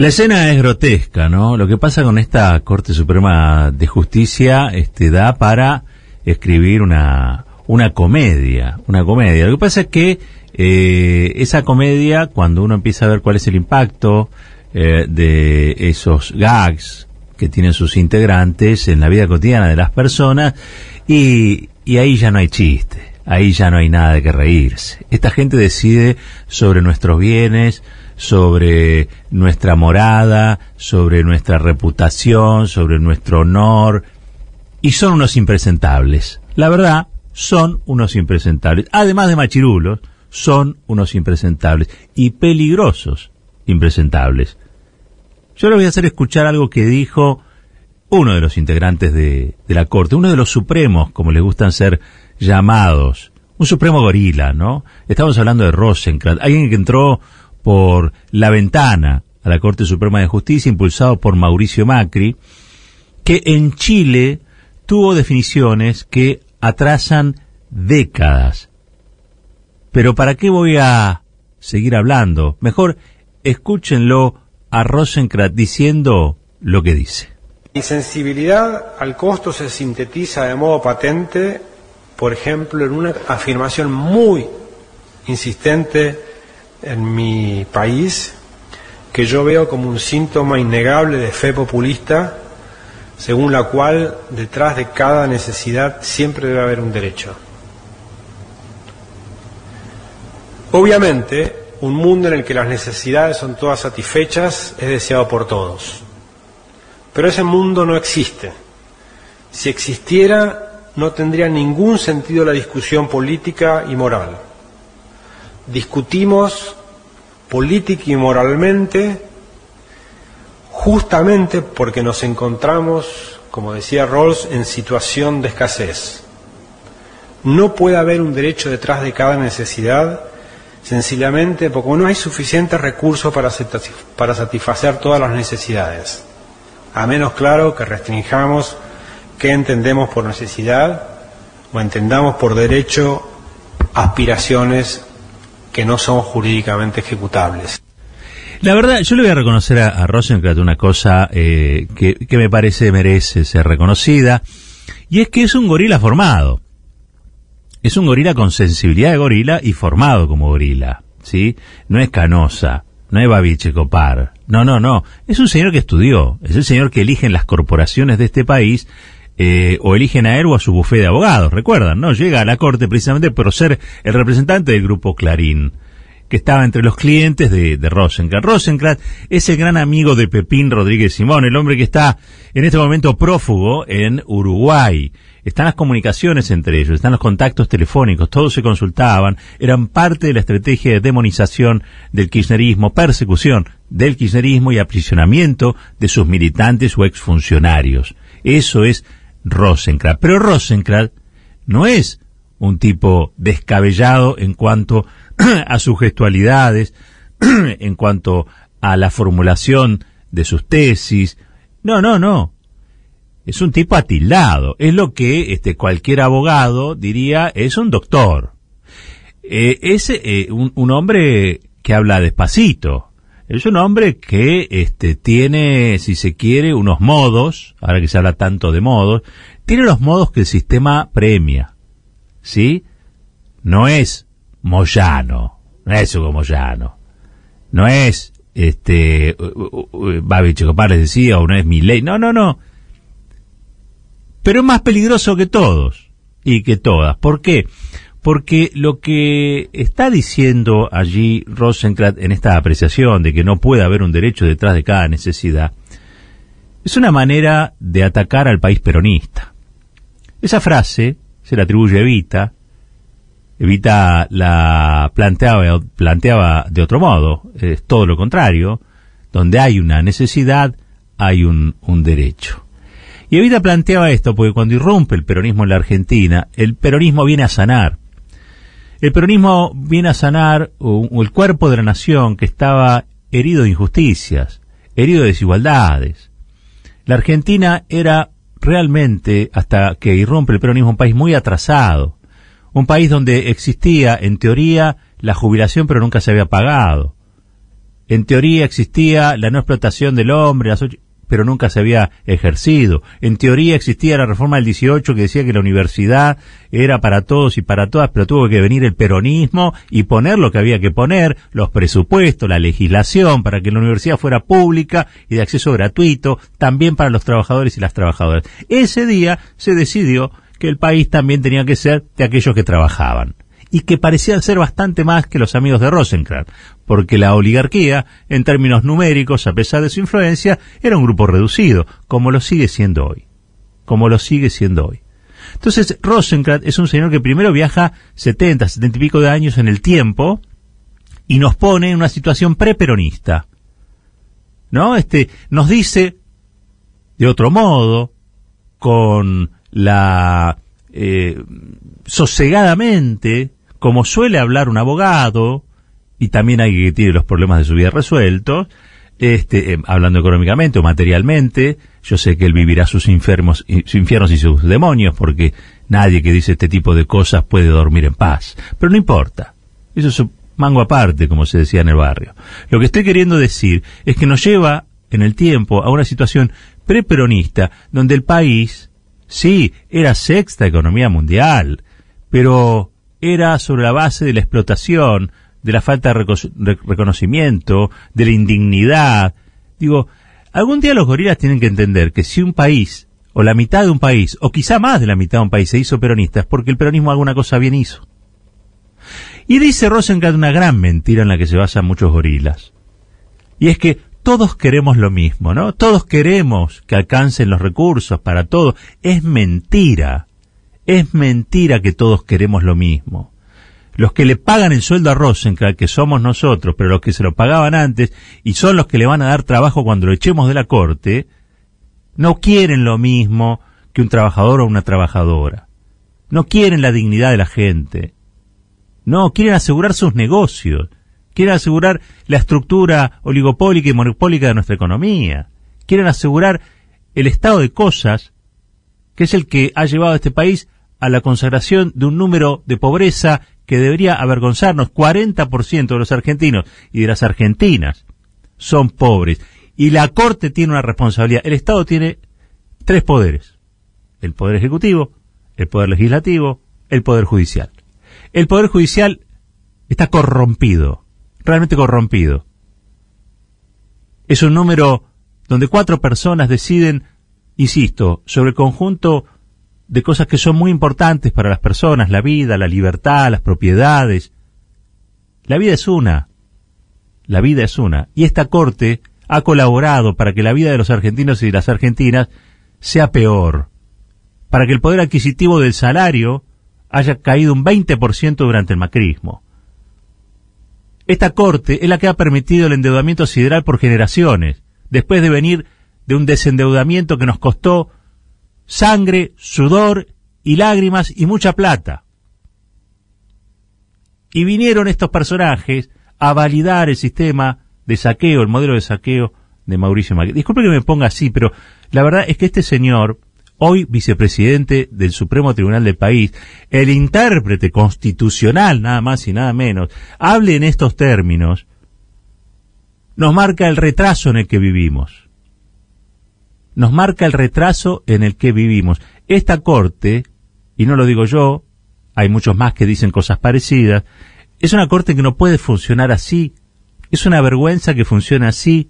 La escena es grotesca, ¿no? Lo que pasa con esta Corte Suprema de Justicia este, da para escribir una, una comedia, una comedia. Lo que pasa es que eh, esa comedia, cuando uno empieza a ver cuál es el impacto eh, de esos gags que tienen sus integrantes en la vida cotidiana de las personas, y, y ahí ya no hay chiste, ahí ya no hay nada de que reírse. Esta gente decide sobre nuestros bienes, sobre nuestra morada, sobre nuestra reputación, sobre nuestro honor, y son unos impresentables. La verdad, son unos impresentables. Además de machirulos, son unos impresentables y peligrosos impresentables. Yo le voy a hacer escuchar algo que dijo uno de los integrantes de, de la Corte, uno de los supremos, como les gustan ser llamados, un supremo gorila, ¿no? Estamos hablando de Rosenkrantz, alguien que entró por la ventana a la Corte Suprema de Justicia, impulsado por Mauricio Macri, que en Chile tuvo definiciones que atrasan décadas. Pero ¿para qué voy a seguir hablando? Mejor escúchenlo a Rosenkrantz diciendo lo que dice. Mi sensibilidad al costo se sintetiza de modo patente, por ejemplo, en una afirmación muy insistente en mi país que yo veo como un síntoma innegable de fe populista, según la cual detrás de cada necesidad siempre debe haber un derecho. Obviamente, un mundo en el que las necesidades son todas satisfechas es deseado por todos. Pero ese mundo no existe. Si existiera, no tendría ningún sentido la discusión política y moral discutimos política y moralmente justamente porque nos encontramos, como decía Rawls, en situación de escasez. No puede haber un derecho detrás de cada necesidad, sencillamente porque no hay suficientes recursos para, para satisfacer todas las necesidades. A menos claro que restringamos qué entendemos por necesidad o entendamos por derecho aspiraciones que no son jurídicamente ejecutables. La verdad, yo le voy a reconocer a, a una cosa eh, que, que me parece merece ser reconocida, y es que es un gorila formado. Es un gorila con sensibilidad de gorila y formado como gorila, ¿sí? No es canosa, no es babiche copar, no, no, no. Es un señor que estudió, es el señor que eligen las corporaciones de este país eh, o eligen a él o a su bufé de abogados, recuerdan, ¿no? Llega a la corte precisamente por ser el representante del grupo Clarín, que estaba entre los clientes de, de. Rosenkrantz es el gran amigo de Pepín Rodríguez Simón, el hombre que está en este momento prófugo en Uruguay. Están las comunicaciones entre ellos, están los contactos telefónicos, todos se consultaban, eran parte de la estrategia de demonización del kirchnerismo, persecución del kirchnerismo y aprisionamiento de sus militantes o exfuncionarios. Eso es Rosenkrantz. Pero Rosenkrantz no es un tipo descabellado en cuanto a sus gestualidades, en cuanto a la formulación de sus tesis. No, no, no. Es un tipo atildado. Es lo que este, cualquier abogado diría es un doctor. Eh, es eh, un, un hombre que habla despacito, es un hombre que este, tiene, si se quiere, unos modos, ahora que se habla tanto de modos, tiene los modos que el sistema premia. ¿Sí? No es Moyano, no es Hugo Moyano, no es este Babi Checopar les decía, o no es ley. no, no, no. Pero es más peligroso que todos y que todas. ¿Por qué? Porque lo que está diciendo allí Rosenkrantz en esta apreciación de que no puede haber un derecho detrás de cada necesidad, es una manera de atacar al país peronista. Esa frase se la atribuye a Evita, Evita la planteaba, planteaba de otro modo, es todo lo contrario, donde hay una necesidad, hay un, un derecho. Y Evita planteaba esto porque cuando irrumpe el peronismo en la Argentina, el peronismo viene a sanar, el peronismo viene a sanar el cuerpo de la nación que estaba herido de injusticias, herido de desigualdades. La Argentina era realmente, hasta que irrumpe el peronismo, un país muy atrasado, un país donde existía, en teoría, la jubilación pero nunca se había pagado. en teoría existía la no explotación del hombre, pero nunca se había ejercido. En teoría existía la reforma del 18 que decía que la universidad era para todos y para todas, pero tuvo que venir el peronismo y poner lo que había que poner, los presupuestos, la legislación, para que la universidad fuera pública y de acceso gratuito, también para los trabajadores y las trabajadoras. Ese día se decidió que el país también tenía que ser de aquellos que trabajaban y que parecían ser bastante más que los amigos de Rosenkrantz, porque la oligarquía, en términos numéricos, a pesar de su influencia, era un grupo reducido, como lo sigue siendo hoy. Como lo sigue siendo hoy. Entonces, Rosenkrantz es un señor que primero viaja 70, 70 y pico de años en el tiempo y nos pone en una situación preperonista. ¿No? Este, nos dice, de otro modo, con la eh, sosegadamente como suele hablar un abogado, y también hay que tiene los problemas de su vida resueltos, este, eh, hablando económicamente o materialmente, yo sé que él vivirá sus, infiernos y sus demonios, porque nadie que dice este tipo de cosas puede dormir en paz. Pero no importa. Eso es un mango aparte, como se decía en el barrio. Lo que estoy queriendo decir es que nos lleva en el tiempo a una situación preperonista, donde el país, sí, era sexta economía mundial, pero era sobre la base de la explotación, de la falta de reconocimiento, de la indignidad. Digo, algún día los gorilas tienen que entender que si un país, o la mitad de un país, o quizá más de la mitad de un país se hizo peronista, es porque el peronismo alguna cosa bien hizo. Y dice Rosenkrantz una gran mentira en la que se basan muchos gorilas. Y es que todos queremos lo mismo, ¿no? Todos queremos que alcancen los recursos para todo. Es mentira. Es mentira que todos queremos lo mismo. Los que le pagan el sueldo a Rosenkrantz, que somos nosotros, pero los que se lo pagaban antes, y son los que le van a dar trabajo cuando lo echemos de la corte, no quieren lo mismo que un trabajador o una trabajadora. No quieren la dignidad de la gente. No, quieren asegurar sus negocios. Quieren asegurar la estructura oligopólica y monopólica de nuestra economía. Quieren asegurar el estado de cosas que es el que ha llevado a este país a la consagración de un número de pobreza que debería avergonzarnos. 40% de los argentinos y de las argentinas son pobres. Y la Corte tiene una responsabilidad. El Estado tiene tres poderes. El Poder Ejecutivo, el Poder Legislativo, el Poder Judicial. El Poder Judicial está corrompido, realmente corrompido. Es un número donde cuatro personas deciden insisto, sobre el conjunto de cosas que son muy importantes para las personas, la vida, la libertad, las propiedades. La vida es una, la vida es una, y esta Corte ha colaborado para que la vida de los argentinos y de las argentinas sea peor, para que el poder adquisitivo del salario haya caído un 20% durante el macrismo. Esta Corte es la que ha permitido el endeudamiento sideral por generaciones, después de venir de un desendeudamiento que nos costó sangre, sudor y lágrimas y mucha plata. Y vinieron estos personajes a validar el sistema de saqueo, el modelo de saqueo de Mauricio Macri. Disculpe que me ponga así, pero la verdad es que este señor, hoy vicepresidente del Supremo Tribunal del país, el intérprete constitucional, nada más y nada menos, hable en estos términos, nos marca el retraso en el que vivimos nos marca el retraso en el que vivimos. Esta corte, y no lo digo yo, hay muchos más que dicen cosas parecidas, es una corte que no puede funcionar así. Es una vergüenza que funcione así.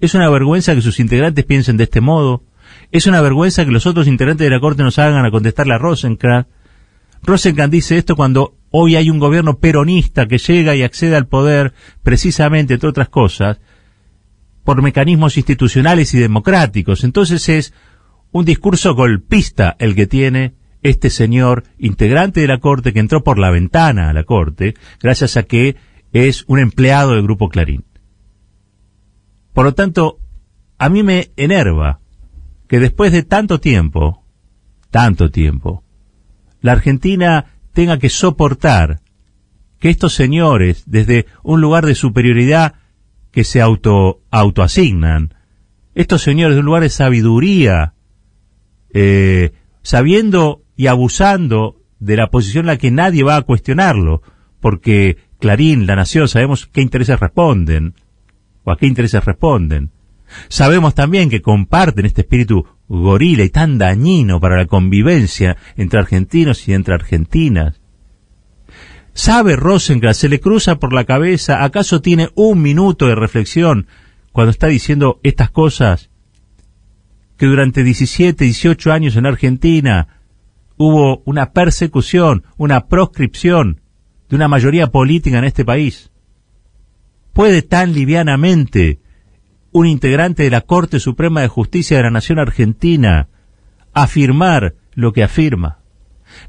Es una vergüenza que sus integrantes piensen de este modo. Es una vergüenza que los otros integrantes de la corte nos hagan a contestarle a Rosenkrantz. Rosenkrantz dice esto cuando hoy hay un gobierno peronista que llega y accede al poder, precisamente, entre otras cosas, por mecanismos institucionales y democráticos. Entonces es un discurso golpista el que tiene este señor integrante de la Corte que entró por la ventana a la Corte gracias a que es un empleado del Grupo Clarín. Por lo tanto, a mí me enerva que después de tanto tiempo, tanto tiempo, la Argentina tenga que soportar que estos señores, desde un lugar de superioridad que se auto autoasignan. Estos señores de un lugar de sabiduría, eh, sabiendo y abusando de la posición en la que nadie va a cuestionarlo, porque Clarín, La Nación, sabemos qué intereses responden. o a qué intereses responden. Sabemos también que comparten este espíritu gorila y tan dañino para la convivencia entre argentinos y entre argentinas. ¿Sabe Rosenkrantz, se le cruza por la cabeza, acaso tiene un minuto de reflexión cuando está diciendo estas cosas? Que durante 17, 18 años en Argentina hubo una persecución, una proscripción de una mayoría política en este país. ¿Puede tan livianamente un integrante de la Corte Suprema de Justicia de la Nación Argentina afirmar lo que afirma?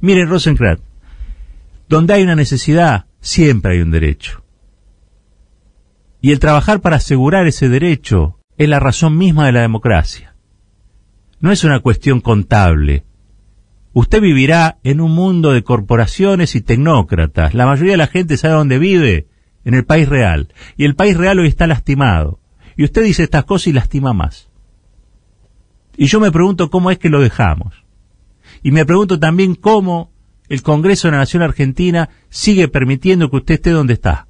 Miren, Rosenkrantz, donde hay una necesidad, siempre hay un derecho. Y el trabajar para asegurar ese derecho es la razón misma de la democracia. No es una cuestión contable. Usted vivirá en un mundo de corporaciones y tecnócratas. La mayoría de la gente sabe dónde vive, en el país real. Y el país real hoy está lastimado. Y usted dice estas cosas y lastima más. Y yo me pregunto cómo es que lo dejamos. Y me pregunto también cómo el Congreso de la Nación Argentina sigue permitiendo que usted esté donde está.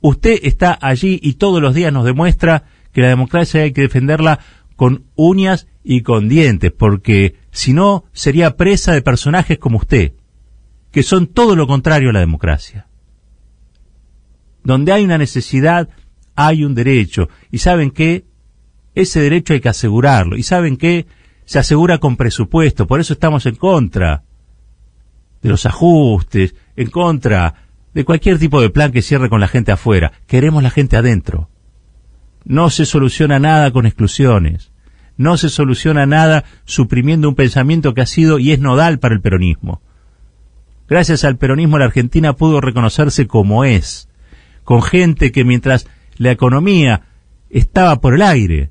Usted está allí y todos los días nos demuestra que la democracia hay que defenderla con uñas y con dientes, porque si no sería presa de personajes como usted, que son todo lo contrario a la democracia. Donde hay una necesidad, hay un derecho. Y saben que ese derecho hay que asegurarlo. Y saben que se asegura con presupuesto. Por eso estamos en contra de los ajustes, en contra de cualquier tipo de plan que cierre con la gente afuera. Queremos la gente adentro. No se soluciona nada con exclusiones. No se soluciona nada suprimiendo un pensamiento que ha sido y es nodal para el peronismo. Gracias al peronismo la Argentina pudo reconocerse como es, con gente que mientras la economía estaba por el aire,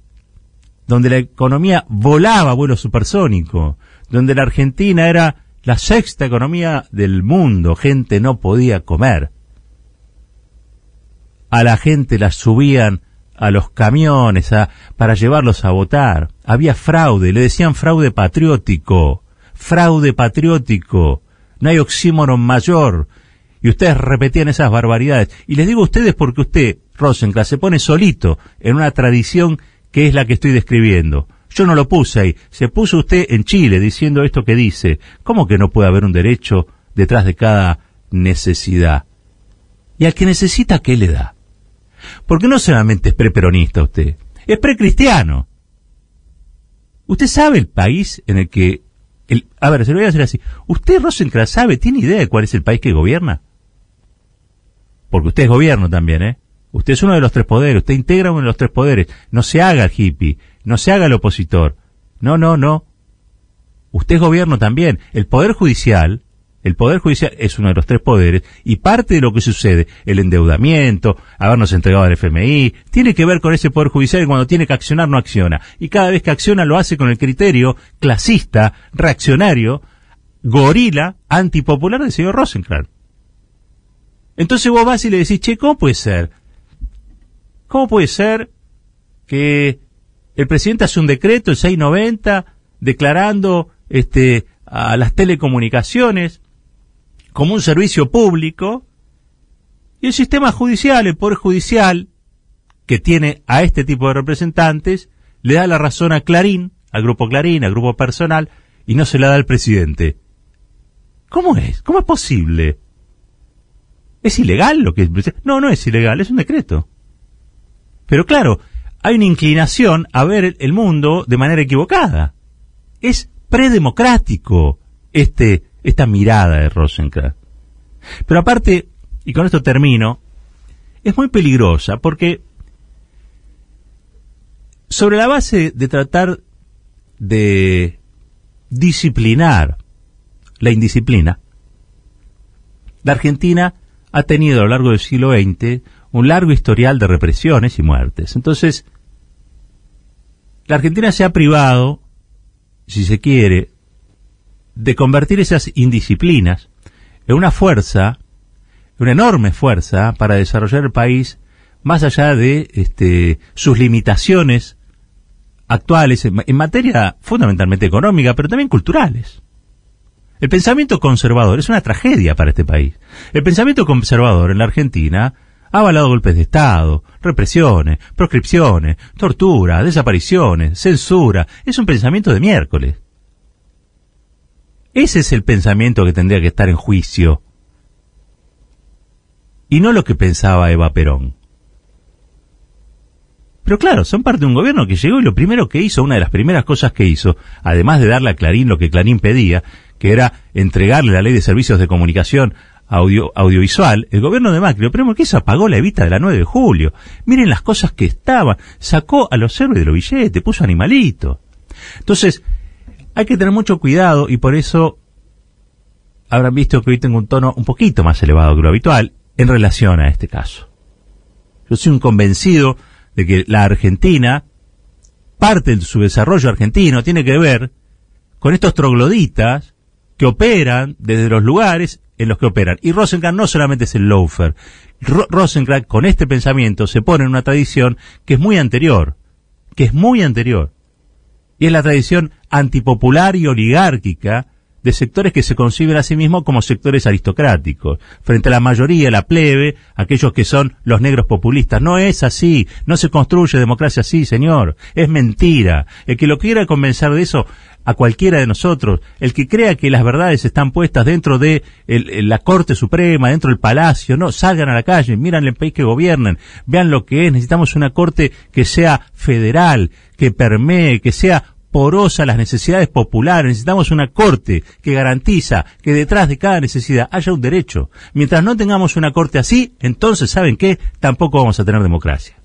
donde la economía volaba a vuelo supersónico, donde la Argentina era la sexta economía del mundo, gente no podía comer. A la gente la subían a los camiones para llevarlos a votar. Había fraude, le decían fraude patriótico, fraude patriótico. No hay oxímoron mayor. Y ustedes repetían esas barbaridades. Y les digo a ustedes porque usted, Rosenkrantz, se pone solito en una tradición que es la que estoy describiendo. Yo no lo puse ahí. Se puso usted en Chile diciendo esto que dice. ¿Cómo que no puede haber un derecho detrás de cada necesidad? Y al que necesita, ¿qué le da? Porque no solamente es preperonista usted, es precristiano. Usted sabe el país en el que... El, a ver, se lo voy a hacer así. ¿Usted, Rosenkrantz, sabe, tiene idea de cuál es el país que gobierna? Porque usted es gobierno también, ¿eh? Usted es uno de los tres poderes, usted integra uno de los tres poderes. No se haga hippie, no se haga el opositor. No, no, no. Usted es gobierno también. El Poder Judicial, el Poder Judicial es uno de los tres poderes y parte de lo que sucede, el endeudamiento, habernos entregado al FMI, tiene que ver con ese Poder Judicial y cuando tiene que accionar no acciona. Y cada vez que acciona lo hace con el criterio clasista, reaccionario, gorila, antipopular del señor Rosenkrantz. Entonces vos vas y le decís, che, ¿cómo puede ser? ¿Cómo puede ser que el presidente hace un decreto, el 690, declarando este, a las telecomunicaciones como un servicio público, y el sistema judicial, el Poder Judicial, que tiene a este tipo de representantes, le da la razón a Clarín, al Grupo Clarín, al Grupo Personal, y no se la da al presidente. ¿Cómo es? ¿Cómo es posible? ¿Es ilegal lo que es? No, no es ilegal, es un decreto. Pero claro, hay una inclinación a ver el mundo de manera equivocada. Es predemocrático este, esta mirada de Rosenkrantz. Pero aparte, y con esto termino, es muy peligrosa porque sobre la base de tratar de disciplinar la indisciplina, la Argentina ha tenido a lo largo del siglo XX un largo historial de represiones y muertes. Entonces, la Argentina se ha privado, si se quiere, de convertir esas indisciplinas en una fuerza, una enorme fuerza para desarrollar el país más allá de este, sus limitaciones actuales en, en materia fundamentalmente económica, pero también culturales. El pensamiento conservador es una tragedia para este país. El pensamiento conservador en la Argentina Ha avalado golpes de Estado, represiones, proscripciones, tortura, desapariciones, censura. Es un pensamiento de miércoles. Ese es el pensamiento que tendría que estar en juicio. Y no lo que pensaba Eva Perón. Pero claro, son parte de un gobierno que llegó y lo primero que hizo, una de las primeras cosas que hizo, además de darle a Clarín lo que Clarín pedía, que era entregarle la ley de servicios de comunicación audio, audiovisual, el gobierno de Macri, lo primero que hizo apagó la evita de la 9 de julio. Miren las cosas que estaban, sacó a los héroes de los billetes, puso animalito. Entonces, hay que tener mucho cuidado y por eso habrán visto que hoy tengo un tono un poquito más elevado que lo habitual en relación a este caso. Yo soy un convencido de que la Argentina, parte de su desarrollo argentino tiene que ver con estos trogloditas que operan desde los lugares en los que operan. Y Rosenkrantz no solamente es el loafer. Rosenkrantz con este pensamiento se pone en una tradición que es muy anterior, que es muy anterior. Y es la tradición antipopular y oligárquica de sectores que se conciben a sí mismos como sectores aristocráticos, frente a la mayoría, la plebe, aquellos que son los negros populistas. No es así, no se construye democracia así, señor, es mentira. El que lo quiera convencer de eso, a cualquiera de nosotros, el que crea que las verdades están puestas dentro de la Corte Suprema, dentro del Palacio, no, salgan a la calle, miran el país que gobiernan, vean lo que es, necesitamos una Corte que sea federal, que permee, que sea porosa las necesidades populares, necesitamos una corte que garantiza que detrás de cada necesidad haya un derecho. Mientras no tengamos una corte así, entonces, ¿saben qué? Tampoco vamos a tener democracia.